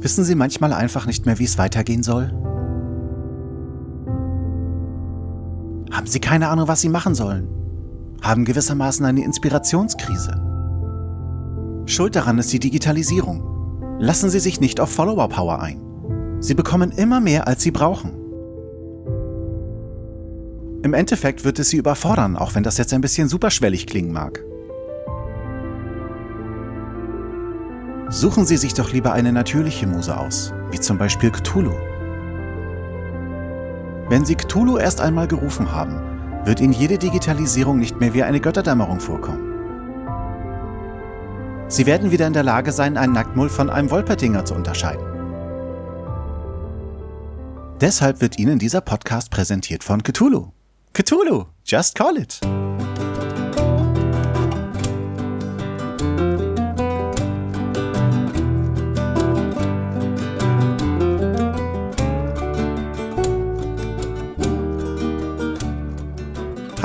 Wissen Sie manchmal einfach nicht mehr, wie es weitergehen soll? Haben Sie keine Ahnung, was Sie machen sollen? Haben gewissermaßen eine Inspirationskrise? Schuld daran ist die Digitalisierung. Lassen Sie sich nicht auf Follower Power ein. Sie bekommen immer mehr, als Sie brauchen. Im Endeffekt wird es Sie überfordern, auch wenn das jetzt ein bisschen superschwellig klingen mag. Suchen Sie sich doch lieber eine natürliche Muse aus, wie zum Beispiel Cthulhu. Wenn Sie Cthulhu erst einmal gerufen haben, wird Ihnen jede Digitalisierung nicht mehr wie eine Götterdämmerung vorkommen. Sie werden wieder in der Lage sein, einen Nacktmull von einem Wolpertinger zu unterscheiden. Deshalb wird Ihnen dieser Podcast präsentiert von Cthulhu. Cthulhu, just call it!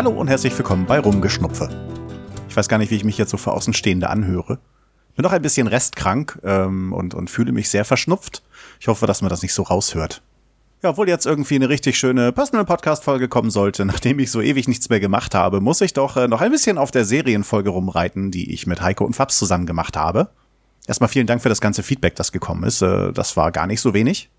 Hallo und herzlich willkommen bei Rumgeschnupfe. Ich weiß gar nicht, wie ich mich jetzt so für Außenstehende anhöre. Bin noch ein bisschen restkrank ähm, und, und fühle mich sehr verschnupft. Ich hoffe, dass man das nicht so raushört. Ja, obwohl jetzt irgendwie eine richtig schöne Personal Podcast Folge kommen sollte, nachdem ich so ewig nichts mehr gemacht habe, muss ich doch äh, noch ein bisschen auf der Serienfolge rumreiten, die ich mit Heiko und Fabs zusammen gemacht habe. Erstmal vielen Dank für das ganze Feedback, das gekommen ist. Äh, das war gar nicht so wenig.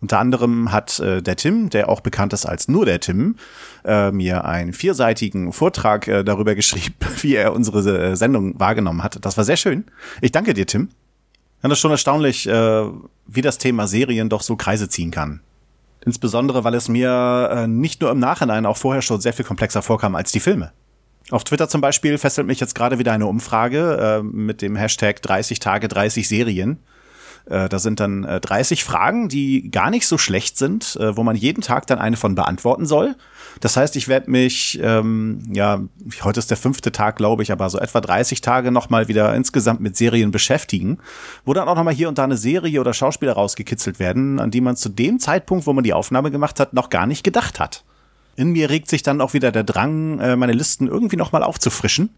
Unter anderem hat äh, der Tim, der auch bekannt ist als nur der Tim, äh, mir einen vierseitigen Vortrag äh, darüber geschrieben, wie er unsere äh, Sendung wahrgenommen hat. Das war sehr schön. Ich danke dir, Tim. Ja, das ist schon erstaunlich, äh, wie das Thema Serien doch so Kreise ziehen kann. Insbesondere, weil es mir äh, nicht nur im Nachhinein auch vorher schon sehr viel komplexer vorkam als die Filme. Auf Twitter zum Beispiel fesselt mich jetzt gerade wieder eine Umfrage äh, mit dem Hashtag 30 Tage 30 Serien. Äh, da sind dann äh, 30 Fragen, die gar nicht so schlecht sind, äh, wo man jeden Tag dann eine von beantworten soll. Das heißt, ich werde mich, ähm, ja, heute ist der fünfte Tag, glaube ich, aber so etwa 30 Tage nochmal wieder insgesamt mit Serien beschäftigen, wo dann auch nochmal hier und da eine Serie oder Schauspieler rausgekitzelt werden, an die man zu dem Zeitpunkt, wo man die Aufnahme gemacht hat, noch gar nicht gedacht hat. In mir regt sich dann auch wieder der Drang, äh, meine Listen irgendwie nochmal aufzufrischen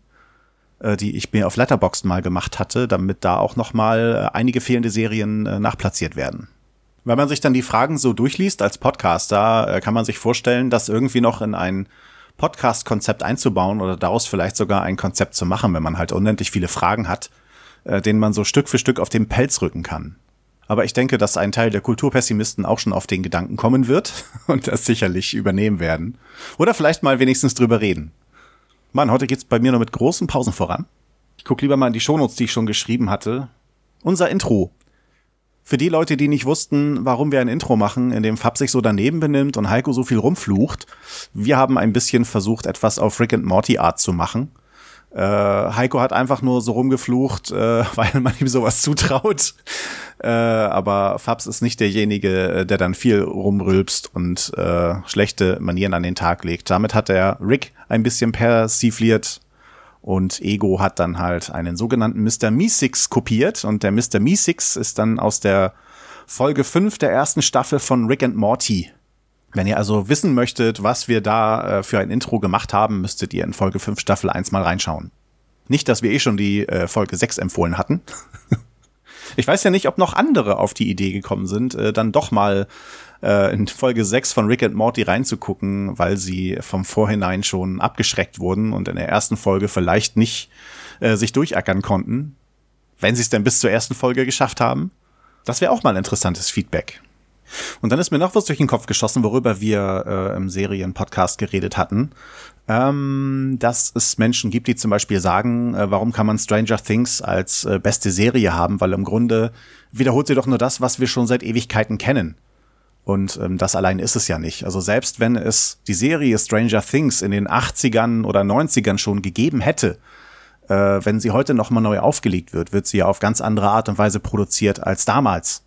äh, die ich mir auf Letterboxd mal gemacht hatte, damit da auch noch mal äh, einige fehlende Serien äh, nachplatziert werden. Wenn man sich dann die Fragen so durchliest als Podcaster, kann man sich vorstellen, das irgendwie noch in ein Podcast-Konzept einzubauen oder daraus vielleicht sogar ein Konzept zu machen, wenn man halt unendlich viele Fragen hat, denen man so Stück für Stück auf den Pelz rücken kann. Aber ich denke, dass ein Teil der Kulturpessimisten auch schon auf den Gedanken kommen wird und das sicherlich übernehmen werden. Oder vielleicht mal wenigstens drüber reden. Mann, heute geht's bei mir nur mit großen Pausen voran. Ich guck lieber mal in die Shownotes, die ich schon geschrieben hatte. Unser Intro. Für die Leute, die nicht wussten, warum wir ein Intro machen, in dem Fab sich so daneben benimmt und Heiko so viel rumflucht, wir haben ein bisschen versucht, etwas auf Rick and Morty Art zu machen. Äh, Heiko hat einfach nur so rumgeflucht, äh, weil man ihm sowas zutraut. Äh, aber Fabs ist nicht derjenige, äh, der dann viel rumrülpst und äh, schlechte Manieren an den Tag legt. Damit hat er Rick ein bisschen persifliert und Ego hat dann halt einen sogenannten Mr. Meesix kopiert und der Mr. Meesix ist dann aus der Folge 5 der ersten Staffel von Rick and Morty wenn ihr also wissen möchtet, was wir da äh, für ein Intro gemacht haben, müsstet ihr in Folge 5 Staffel 1 mal reinschauen. Nicht, dass wir eh schon die äh, Folge 6 empfohlen hatten. ich weiß ja nicht, ob noch andere auf die Idee gekommen sind, äh, dann doch mal äh, in Folge 6 von Rick and Morty reinzugucken, weil sie vom Vorhinein schon abgeschreckt wurden und in der ersten Folge vielleicht nicht äh, sich durchackern konnten, wenn sie es denn bis zur ersten Folge geschafft haben. Das wäre auch mal interessantes Feedback. Und dann ist mir noch was durch den Kopf geschossen, worüber wir äh, im Serienpodcast geredet hatten. Ähm, dass es Menschen gibt, die zum Beispiel sagen, äh, warum kann man Stranger Things als äh, beste Serie haben, weil im Grunde wiederholt sie doch nur das, was wir schon seit Ewigkeiten kennen. Und ähm, das allein ist es ja nicht. Also selbst wenn es die Serie Stranger Things in den 80ern oder 90ern schon gegeben hätte, äh, wenn sie heute nochmal neu aufgelegt wird, wird sie ja auf ganz andere Art und Weise produziert als damals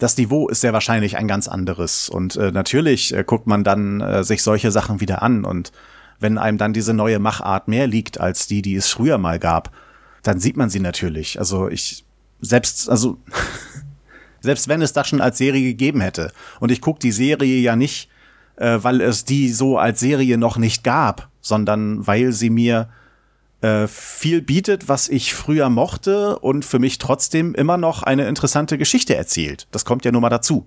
das Niveau ist sehr wahrscheinlich ein ganz anderes. Und äh, natürlich äh, guckt man dann äh, sich solche Sachen wieder an. Und wenn einem dann diese neue Machart mehr liegt als die, die es früher mal gab, dann sieht man sie natürlich. Also ich selbst, also selbst wenn es das schon als Serie gegeben hätte und ich gucke die Serie ja nicht, äh, weil es die so als Serie noch nicht gab, sondern weil sie mir äh, viel bietet, was ich früher mochte und für mich trotzdem immer noch eine interessante Geschichte erzählt. Das kommt ja nur mal dazu.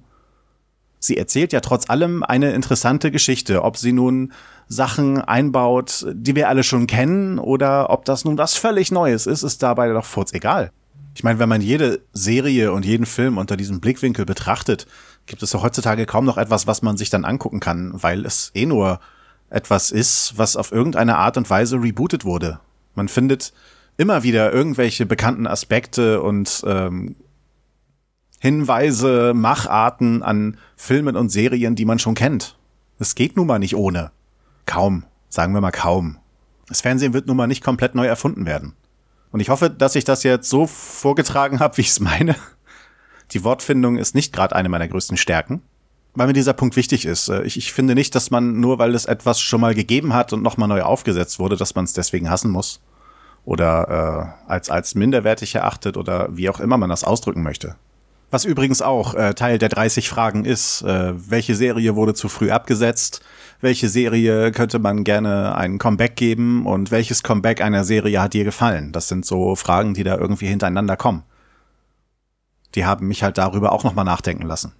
Sie erzählt ja trotz allem eine interessante Geschichte, ob sie nun Sachen einbaut, die wir alle schon kennen, oder ob das nun was völlig Neues ist, ist dabei doch furz egal. Ich meine, wenn man jede Serie und jeden Film unter diesem Blickwinkel betrachtet, gibt es ja heutzutage kaum noch etwas, was man sich dann angucken kann, weil es eh nur etwas ist, was auf irgendeine Art und Weise rebootet wurde. Man findet immer wieder irgendwelche bekannten Aspekte und ähm, Hinweise, Macharten an Filmen und Serien, die man schon kennt. Es geht nun mal nicht ohne. Kaum, sagen wir mal kaum. Das Fernsehen wird nun mal nicht komplett neu erfunden werden. Und ich hoffe, dass ich das jetzt so vorgetragen habe, wie ich es meine. Die Wortfindung ist nicht gerade eine meiner größten Stärken weil mir dieser Punkt wichtig ist. Äh, ich, ich finde nicht, dass man nur, weil es etwas schon mal gegeben hat und nochmal neu aufgesetzt wurde, dass man es deswegen hassen muss oder äh, als, als minderwertig erachtet oder wie auch immer man das ausdrücken möchte. Was übrigens auch äh, Teil der 30 Fragen ist, äh, welche Serie wurde zu früh abgesetzt, welche Serie könnte man gerne einen Comeback geben und welches Comeback einer Serie hat dir gefallen? Das sind so Fragen, die da irgendwie hintereinander kommen. Die haben mich halt darüber auch nochmal nachdenken lassen.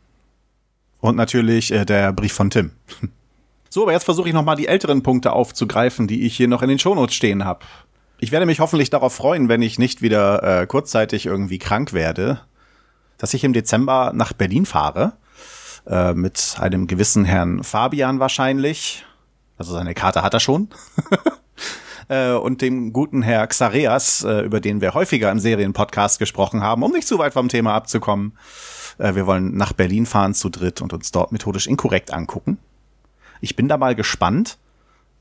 Und natürlich äh, der Brief von Tim. So, aber jetzt versuche ich nochmal die älteren Punkte aufzugreifen, die ich hier noch in den Shownotes stehen habe. Ich werde mich hoffentlich darauf freuen, wenn ich nicht wieder äh, kurzzeitig irgendwie krank werde, dass ich im Dezember nach Berlin fahre. Äh, mit einem gewissen Herrn Fabian wahrscheinlich. Also seine Karte hat er schon. äh, und dem guten Herr Xareas, äh, über den wir häufiger im Serienpodcast gesprochen haben, um nicht zu weit vom Thema abzukommen. Äh, wir wollen nach Berlin fahren zu dritt und uns dort methodisch inkorrekt angucken. Ich bin da mal gespannt.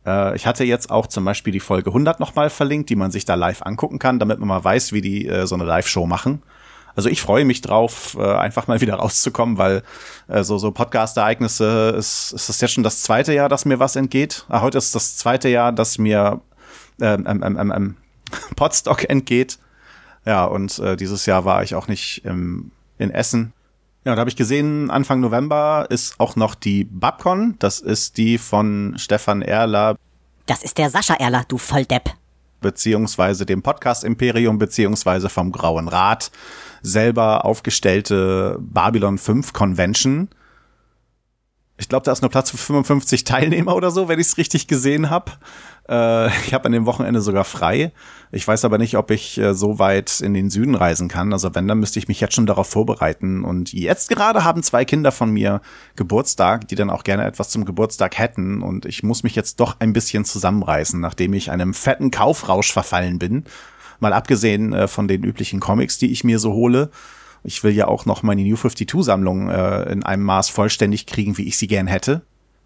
Äh, ich hatte jetzt auch zum Beispiel die Folge 100 nochmal verlinkt, die man sich da live angucken kann, damit man mal weiß, wie die äh, so eine Live-Show machen. Also ich freue mich drauf, äh, einfach mal wieder rauszukommen, weil äh, so, so Podcast-Ereignisse ist, ist das jetzt schon das zweite Jahr, dass mir was entgeht. Ah, heute ist das zweite Jahr, dass mir ähm, ähm, ähm, ähm, Podstock entgeht. Ja, und äh, dieses Jahr war ich auch nicht im, in Essen. Ja, da habe ich gesehen, Anfang November ist auch noch die Babcon. Das ist die von Stefan Erler. Das ist der Sascha Erler, du Volldepp. Beziehungsweise dem Podcast Imperium, beziehungsweise vom Grauen Rat selber aufgestellte Babylon 5 Convention. Ich glaube, da ist nur Platz für 55 Teilnehmer oder so, wenn ich es richtig gesehen habe. Äh, ich habe an dem Wochenende sogar frei. Ich weiß aber nicht, ob ich äh, so weit in den Süden reisen kann. Also wenn, dann müsste ich mich jetzt schon darauf vorbereiten. Und jetzt gerade haben zwei Kinder von mir Geburtstag, die dann auch gerne etwas zum Geburtstag hätten. Und ich muss mich jetzt doch ein bisschen zusammenreißen, nachdem ich einem fetten Kaufrausch verfallen bin. Mal abgesehen äh, von den üblichen Comics, die ich mir so hole. Ich will ja auch noch meine New 52-Sammlung äh, in einem Maß vollständig kriegen, wie ich sie gern hätte.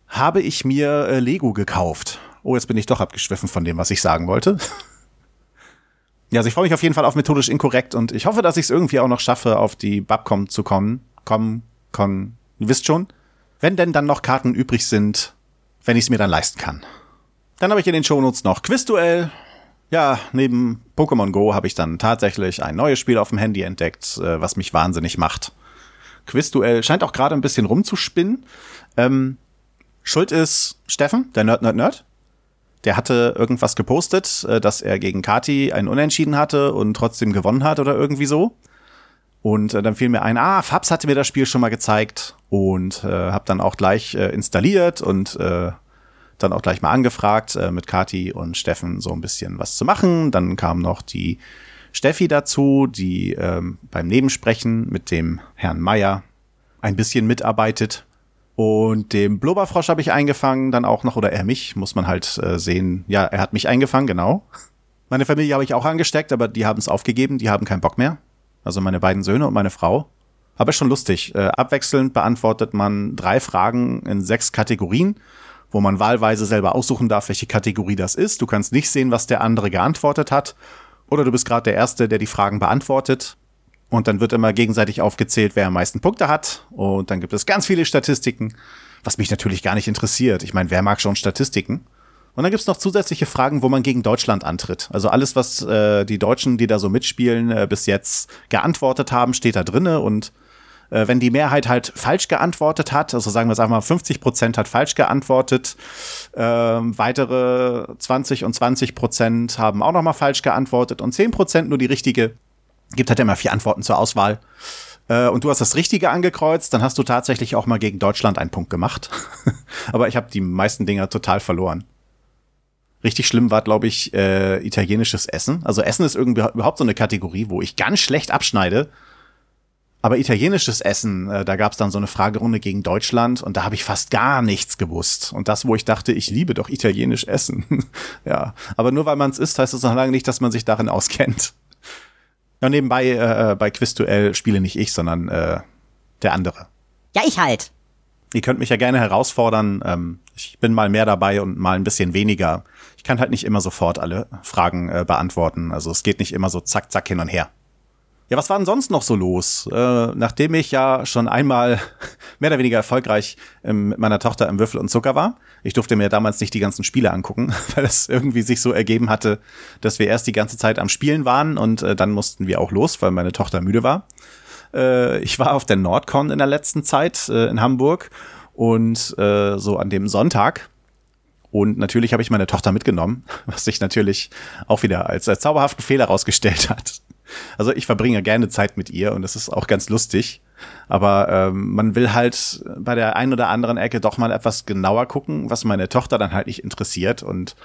Habe ich mir äh, Lego gekauft. Oh, jetzt bin ich doch abgeschwiffen von dem, was ich sagen wollte. ja, also ich freue mich auf jeden Fall auf methodisch inkorrekt und ich hoffe, dass ich es irgendwie auch noch schaffe, auf die Babcom zu kommen. Kommen, kommen. Ihr wisst schon. Wenn denn dann noch Karten übrig sind, wenn ich es mir dann leisten kann. Dann habe ich in den Shownotes noch Quizduell. Ja, neben Pokémon Go habe ich dann tatsächlich ein neues Spiel auf dem Handy entdeckt, äh, was mich wahnsinnig macht. Quizduell scheint auch gerade ein bisschen rumzuspinnen. Ähm, Schuld ist Steffen, der Nerd, Nerd, Nerd der hatte irgendwas gepostet, äh, dass er gegen Kati ein Unentschieden hatte und trotzdem gewonnen hat oder irgendwie so. Und äh, dann fiel mir ein, ah, Fabs hatte mir das Spiel schon mal gezeigt und äh, habe dann auch gleich äh, installiert und äh, dann auch gleich mal angefragt, äh, mit Kati und Steffen so ein bisschen was zu machen. Dann kam noch die Steffi dazu, die ähm, beim Nebensprechen mit dem Herrn Meier ein bisschen mitarbeitet. Und dem Blubberfrosch habe ich eingefangen, dann auch noch, oder er mich, muss man halt äh, sehen. Ja, er hat mich eingefangen, genau. Meine Familie habe ich auch angesteckt, aber die haben es aufgegeben, die haben keinen Bock mehr. Also meine beiden Söhne und meine Frau. Aber schon lustig. Äh, abwechselnd beantwortet man drei Fragen in sechs Kategorien, wo man wahlweise selber aussuchen darf, welche Kategorie das ist. Du kannst nicht sehen, was der andere geantwortet hat. Oder du bist gerade der Erste, der die Fragen beantwortet. Und dann wird immer gegenseitig aufgezählt, wer am meisten Punkte hat. Und dann gibt es ganz viele Statistiken, was mich natürlich gar nicht interessiert. Ich meine, wer mag schon Statistiken? Und dann gibt's noch zusätzliche Fragen, wo man gegen Deutschland antritt. Also alles, was äh, die Deutschen, die da so mitspielen, äh, bis jetzt geantwortet haben, steht da drinne und Äh, wenn die Mehrheit halt falsch geantwortet hat, also sagen wir es einfach mal, 50 Prozent hat falsch geantwortet, äh, weitere 20 und 20 Prozent haben auch nochmal falsch geantwortet und 10 Prozent nur die richtige. Gibt halt immer vier Antworten zur Auswahl. Äh, und du hast das Richtige angekreuzt, dann hast du tatsächlich auch mal gegen Deutschland einen Punkt gemacht. Aber ich habe die meisten Dinger total verloren. Richtig schlimm war, glaube ich, äh, italienisches Essen. Also Essen ist irgendwie überhaupt so eine Kategorie, wo ich ganz schlecht abschneide. Aber italienisches Essen, äh, da gab es dann so eine Fragerunde gegen Deutschland und da habe ich fast gar nichts gewusst. Und das, wo ich dachte, ich liebe doch italienisch Essen. ja, aber nur weil man es isst, heißt es noch lange nicht, dass man sich darin auskennt. Ja, nebenbei äh, bei Quizduell spiele nicht ich, sondern äh, der andere. Ja, ich halt. Ihr könnt mich ja gerne herausfordern. Ähm, ich bin mal mehr dabei und mal ein bisschen weniger. Ich kann halt nicht immer sofort alle Fragen äh, beantworten. Also es geht nicht immer so zack, zack hin und her. Ja, was war denn sonst noch so los? Äh, nachdem ich ja schon einmal mehr oder weniger erfolgreich ähm, mit meiner Tochter im Würfel und Zucker war. Ich durfte mir damals nicht die ganzen Spiele angucken, weil es irgendwie sich so ergeben hatte, dass wir erst die ganze Zeit am Spielen waren und äh, dann mussten wir auch los, weil meine Tochter müde war. Äh, ich war auf der Nordcon in der letzten Zeit äh, in Hamburg und äh, so an dem Sonntag und natürlich habe ich meine Tochter mitgenommen, was sich natürlich auch wieder als, als zauberhaften Fehler herausgestellt hat. Also ich verbringe gerne Zeit mit ihr und das ist auch ganz lustig. Aber ähm, man will halt bei der einen oder anderen Ecke doch mal etwas genauer gucken, was meine Tochter dann halt nicht interessiert. Und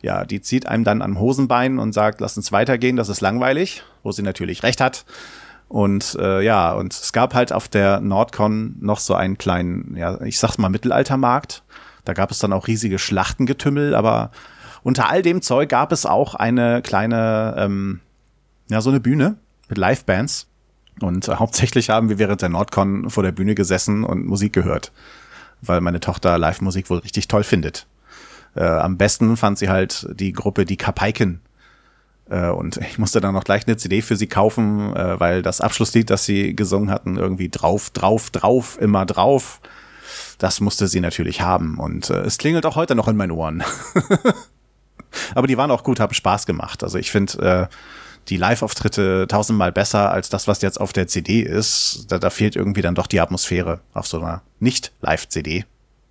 ja, die zieht einem dann am Hosenbein und sagt, lass uns weitergehen, das ist langweilig, wo sie natürlich recht hat. Und äh, ja, und es gab halt auf der Nordcon noch so einen kleinen, ja, ich sag's mal, Mittelaltermarkt. Da gab es dann auch riesige Schlachtengetümmel, aber unter all dem Zeug gab es auch eine kleine ähm, ja, so eine Bühne mit Livebands. Und äh, hauptsächlich haben wir während der Nordcon vor der Bühne gesessen und Musik gehört, weil meine Tochter Live-Musik wohl richtig toll findet. Äh, am besten fand sie halt die Gruppe Die Kapaiken. Äh, und ich musste dann noch gleich eine CD für sie kaufen, äh, weil das Abschlusslied, das sie gesungen hatten, irgendwie drauf, drauf, drauf, immer drauf. Das musste sie natürlich haben. Und äh, es klingelt auch heute noch in meinen Ohren. Aber die waren auch gut, haben Spaß gemacht. Also ich finde, die Live-Auftritte tausendmal besser als das, was jetzt auf der CD ist. Da, da fehlt irgendwie dann doch die Atmosphäre auf so einer Nicht-Live-CD.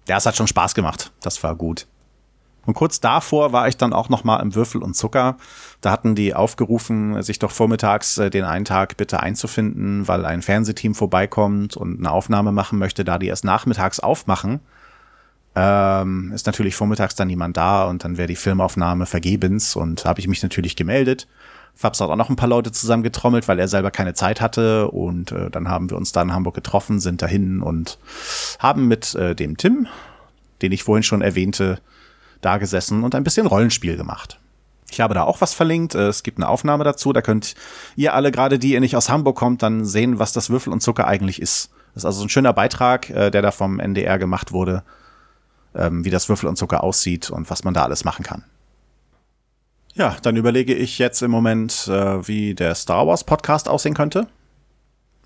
Ja, es hat schon Spaß gemacht. Das war gut. Und kurz davor war ich dann auch noch mal im Würfel und Zucker. Da hatten die aufgerufen, sich doch vormittags äh, den einen Tag bitte einzufinden, weil ein Fernsehteam vorbeikommt und eine Aufnahme machen möchte, da die erst nachmittags aufmachen. Ähm, ist natürlich vormittags dann niemand da und dann wäre die Filmaufnahme vergebens und habe ich mich natürlich gemeldet Fabs hat auch noch ein paar Leute zusammengetrommelt, weil er selber keine Zeit hatte. Und äh, dann haben wir uns da in Hamburg getroffen, sind dahin und haben mit äh, dem Tim, den ich vorhin schon erwähnte, da gesessen und ein bisschen Rollenspiel gemacht. Ich habe da auch was verlinkt. Äh, es gibt eine Aufnahme dazu. Da könnt ihr alle, gerade die ihr nicht aus Hamburg kommt, dann sehen, was das Würfel und Zucker eigentlich ist. Das ist also ein schöner Beitrag, äh, der da vom NDR gemacht wurde, ähm, wie das Würfel und Zucker aussieht und was man da alles machen kann. Ja, dann überlege ich jetzt im Moment, äh, wie der Star Wars Podcast aussehen könnte.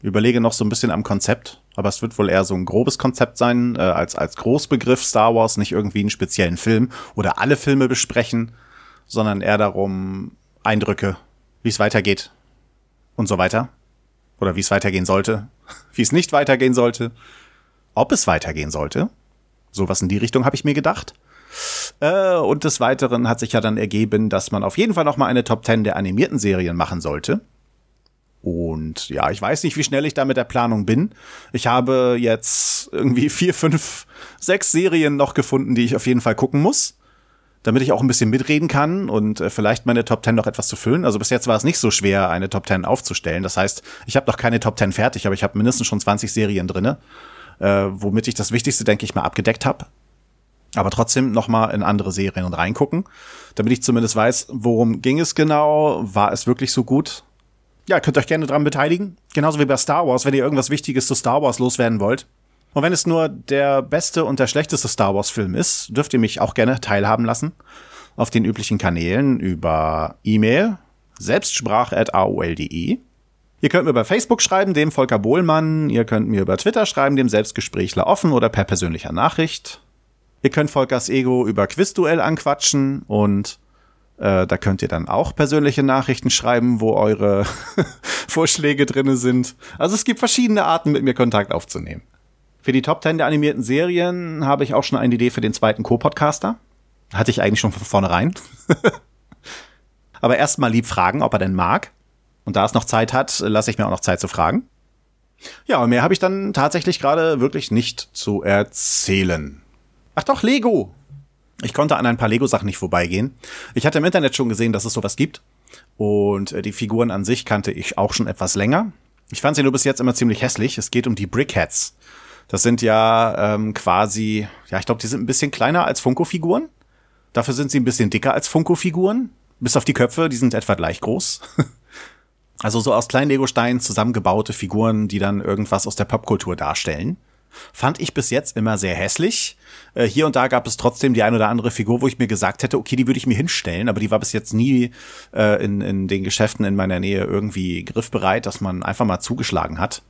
Überlege noch so ein bisschen am Konzept, aber es wird wohl eher so ein grobes Konzept sein, äh, als, als Großbegriff Star Wars, nicht irgendwie einen speziellen Film oder alle Filme besprechen, sondern eher darum Eindrücke, wie es weitergeht und so weiter. Oder wie es weitergehen sollte, wie es nicht weitergehen sollte, ob es weitergehen sollte. Sowas in die Richtung habe ich mir gedacht. Äh, und des Weiteren hat sich ja dann ergeben, dass man auf jeden Fall noch mal eine Top 10 der animierten Serien machen sollte. Und ja, ich weiß nicht, wie schnell ich da mit der Planung bin. Ich habe jetzt irgendwie vier, fünf, sechs Serien noch gefunden, die ich auf jeden Fall gucken muss, damit ich auch ein bisschen mitreden kann und äh, vielleicht meine Top 10 noch etwas zu füllen. Also bis jetzt war es nicht so schwer, eine Top 10 aufzustellen. Das heißt, ich habe noch keine Top 10 fertig, aber ich habe mindestens schon 20 Serien drinne, äh, womit ich das Wichtigste, denke ich mal, abgedeckt habe aber trotzdem noch mal in andere Serien reingucken, damit ich zumindest weiß, worum ging es genau, war es wirklich so gut. Ja, könnt euch gerne dran beteiligen, genauso wie bei Star Wars, wenn ihr irgendwas Wichtiges zu Star Wars loswerden wollt. Und wenn es nur der beste und der schlechteste Star Wars Film ist, dürft ihr mich auch gerne teilhaben lassen auf den üblichen Kanälen über E-Mail selbstsprache@aol.de. Ihr könnt mir bei Facebook schreiben, dem Volker Bohlmann. Ihr könnt mir über Twitter schreiben, dem Selbstgesprächler offen oder per persönlicher Nachricht. Ihr könnt Volkers Ego über Quizduell anquatschen und Äh, da könnt ihr dann auch persönliche Nachrichten schreiben, wo eure Vorschläge drinne sind. Also es gibt verschiedene Arten, mit mir Kontakt aufzunehmen. Für die Top 10 der animierten Serien habe ich auch schon eine Idee für den zweiten Co-Podcaster. Hatte ich eigentlich schon von vornherein. Aber erstmal lieb fragen, ob er denn mag. Und da es noch Zeit hat, lasse ich mir auch noch Zeit zu fragen. Ja, und mehr habe ich dann tatsächlich gerade wirklich nicht zu erzählen. Ach doch, Lego. Ich konnte an ein paar Lego-Sachen nicht vorbeigehen. Ich hatte im Internet schon gesehen, dass es sowas gibt. Und äh, die Figuren an sich kannte ich auch schon etwas länger. Ich fand sie nur bis jetzt immer ziemlich hässlich. Es geht um die Brickheads. Das sind ja ähm, quasi, ja, ich glaube, die sind ein bisschen kleiner als Funko-Figuren. Dafür sind sie ein bisschen dicker als Funko-Figuren. Bis auf die Köpfe, die sind etwa gleich groß. also so aus kleinen Lego-Steinen zusammengebaute Figuren, die dann irgendwas aus der Popkultur darstellen. Fand ich bis jetzt immer sehr hässlich. Äh, hier und da gab es trotzdem die ein oder andere Figur, wo ich mir gesagt hätte, okay, die würde ich mir hinstellen, aber die war bis jetzt nie äh, in, in den Geschäften in meiner Nähe irgendwie griffbereit, dass man einfach mal zugeschlagen hat.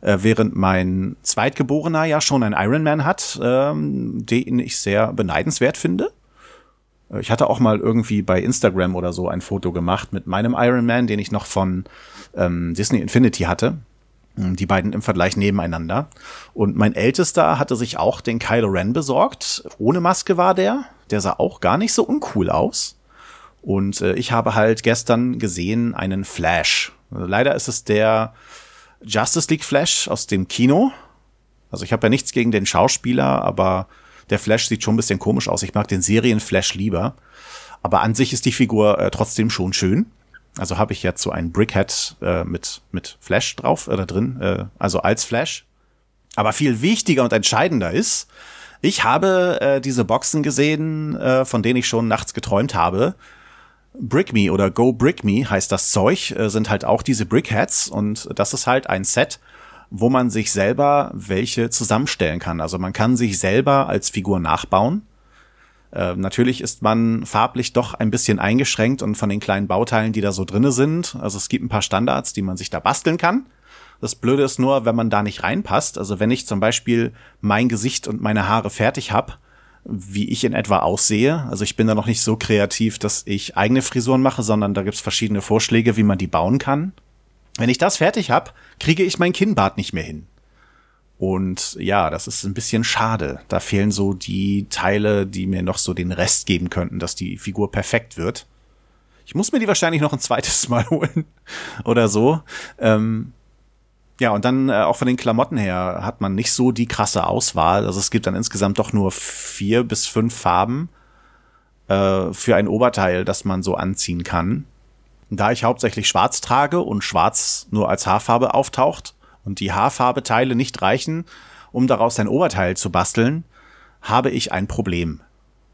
Äh, während mein Zweitgeborener ja schon ein Ironman hat, ähm, den ich sehr beneidenswert finde. Äh, ich hatte auch mal irgendwie bei Instagram oder so ein Foto gemacht mit meinem Ironman, den ich noch von ähm, Disney Infinity hatte. Hm, die beiden im Vergleich nebeneinander. Und mein Ältester hatte sich auch den Kylo Ren besorgt. Ohne Maske war der. Der sah auch gar nicht so uncool aus. Und äh, ich habe halt gestern gesehen einen Flash. Leider ist es der Justice League Flash aus dem Kino. Also ich habe ja nichts gegen den Schauspieler, aber der Flash sieht schon ein bisschen komisch aus. Ich mag den Serien-Flash lieber. Aber an sich ist die Figur äh, trotzdem schon schön. Also habe ich jetzt so ein Brickhead äh, mit, mit Flash drauf oder drin, äh, also als Flash. Aber viel wichtiger und entscheidender ist, ich habe äh, diese Boxen gesehen, äh, von denen ich schon nachts geträumt habe. Brick Me oder Go Brick Me heißt das Zeug, äh, sind halt auch diese Brickheads und das ist halt ein Set, wo man sich selber welche zusammenstellen kann. Also man kann sich selber als Figur nachbauen äh, natürlich ist man farblich doch ein bisschen eingeschränkt und von den kleinen Bauteilen, die da so drinne sind. Also es gibt ein paar Standards, die man sich da basteln kann. Das Blöde ist nur, wenn man da nicht reinpasst. Also wenn ich zum Beispiel mein Gesicht und meine Haare fertig habe, wie ich in etwa aussehe. Also ich bin da noch nicht so kreativ, dass ich eigene Frisuren mache, sondern da gibt's verschiedene Vorschläge, wie man die bauen kann. Wenn ich das fertig habe, kriege ich mein Kinnbart nicht mehr hin. Und ja, das ist ein bisschen schade. Da fehlen so die Teile, die mir noch so den Rest geben könnten, dass die Figur perfekt wird. Ich muss mir die wahrscheinlich noch ein zweites Mal holen oder so. Ähm, ja, und dann äh, auch von den Klamotten her hat man nicht so die krasse Auswahl. Also es gibt dann insgesamt doch nur vier bis fünf Farben äh, für ein Oberteil, das man so anziehen kann. Da ich hauptsächlich schwarz trage und schwarz nur als Haarfarbe auftaucht, und die Haarfarbeteile nicht reichen, um daraus ein Oberteil zu basteln, habe ich ein Problem.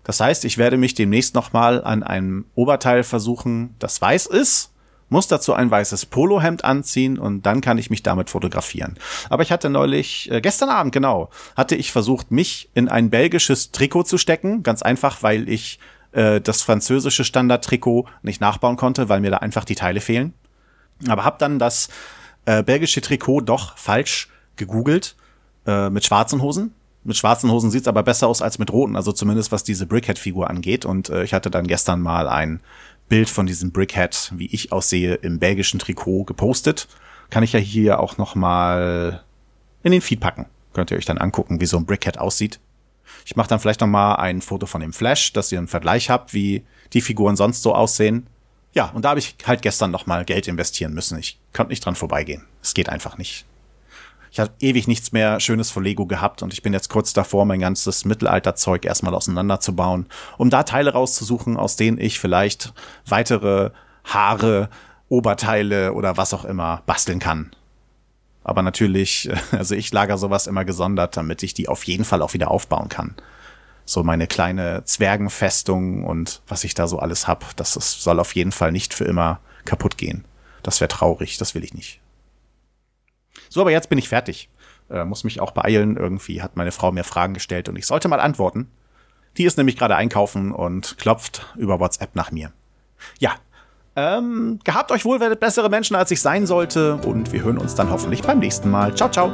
Das heißt, ich werde mich demnächst nochmal an einem Oberteil versuchen, das weiß ist, muss dazu ein weißes Polohemd anziehen und dann kann ich mich damit fotografieren. Aber ich hatte neulich, äh, gestern Abend genau, hatte ich versucht, mich in ein belgisches Trikot zu stecken. Ganz einfach, weil ich äh, das französische Standardtrikot nicht nachbauen konnte, weil mir da einfach die Teile fehlen. Aber habe dann das äh, belgische Trikot doch falsch gegoogelt äh, mit schwarzen Hosen. Mit schwarzen Hosen sieht's aber besser aus als mit roten, also zumindest was diese Brickhead-Figur angeht. Und äh, ich hatte dann gestern mal ein Bild von diesem Brickhead, wie ich aussehe, im belgischen Trikot gepostet. Kann ich ja hier auch noch mal in den Feed packen. Könnt ihr euch dann angucken, wie so ein Brickhead aussieht. Ich mache dann vielleicht noch mal ein Foto von dem Flash, dass ihr einen Vergleich habt, wie die Figuren sonst so aussehen. Ja, und da habe ich halt gestern noch mal Geld investieren müssen. Ich konnte nicht dran vorbeigehen. Es geht einfach nicht. Ich habe ewig nichts mehr Schönes von Lego gehabt und ich bin jetzt kurz davor, mein ganzes Mittelalterzeug erstmal auseinanderzubauen, um da Teile rauszusuchen, aus denen ich vielleicht weitere Haare, Oberteile oder was auch immer basteln kann. Aber natürlich, also ich lager sowas immer gesondert, damit ich die auf jeden Fall auch wieder aufbauen kann so meine kleine Zwergenfestung und was ich da so alles hab, das, das soll auf jeden Fall nicht für immer kaputt gehen. Das wäre traurig, das will ich nicht. So, aber jetzt bin ich fertig. Äh, muss mich auch beeilen. Irgendwie hat meine Frau mir Fragen gestellt und ich sollte mal antworten. Die ist nämlich gerade einkaufen und klopft über WhatsApp nach mir. Ja, ähm, gehabt euch wohl, werdet bessere Menschen, als ich sein sollte. Und wir hören uns dann hoffentlich beim nächsten Mal. Ciao, ciao.